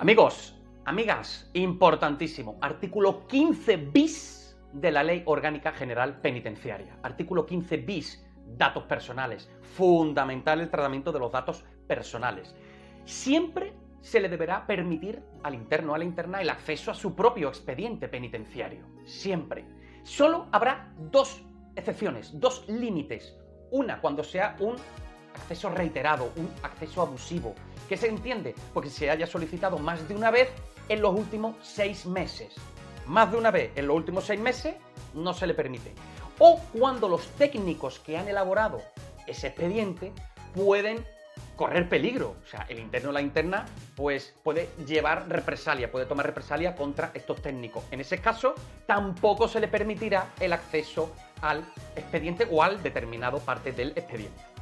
Amigos, amigas, importantísimo. Artículo 15 bis de la Ley Orgánica General Penitenciaria. Artículo 15 bis, datos personales. Fundamental el tratamiento de los datos personales. Siempre se le deberá permitir al interno o a la interna el acceso a su propio expediente penitenciario. Siempre. Solo habrá dos excepciones, dos límites. Una cuando sea un acceso reiterado, un acceso abusivo. ¿Qué se entiende? Porque se haya solicitado más de una vez en los últimos seis meses. Más de una vez en los últimos seis meses no se le permite. O cuando los técnicos que han elaborado ese expediente pueden correr peligro. O sea, el interno o la interna, pues puede llevar represalia, puede tomar represalia contra estos técnicos. En ese caso, tampoco se le permitirá el acceso al expediente o al determinado parte del expediente.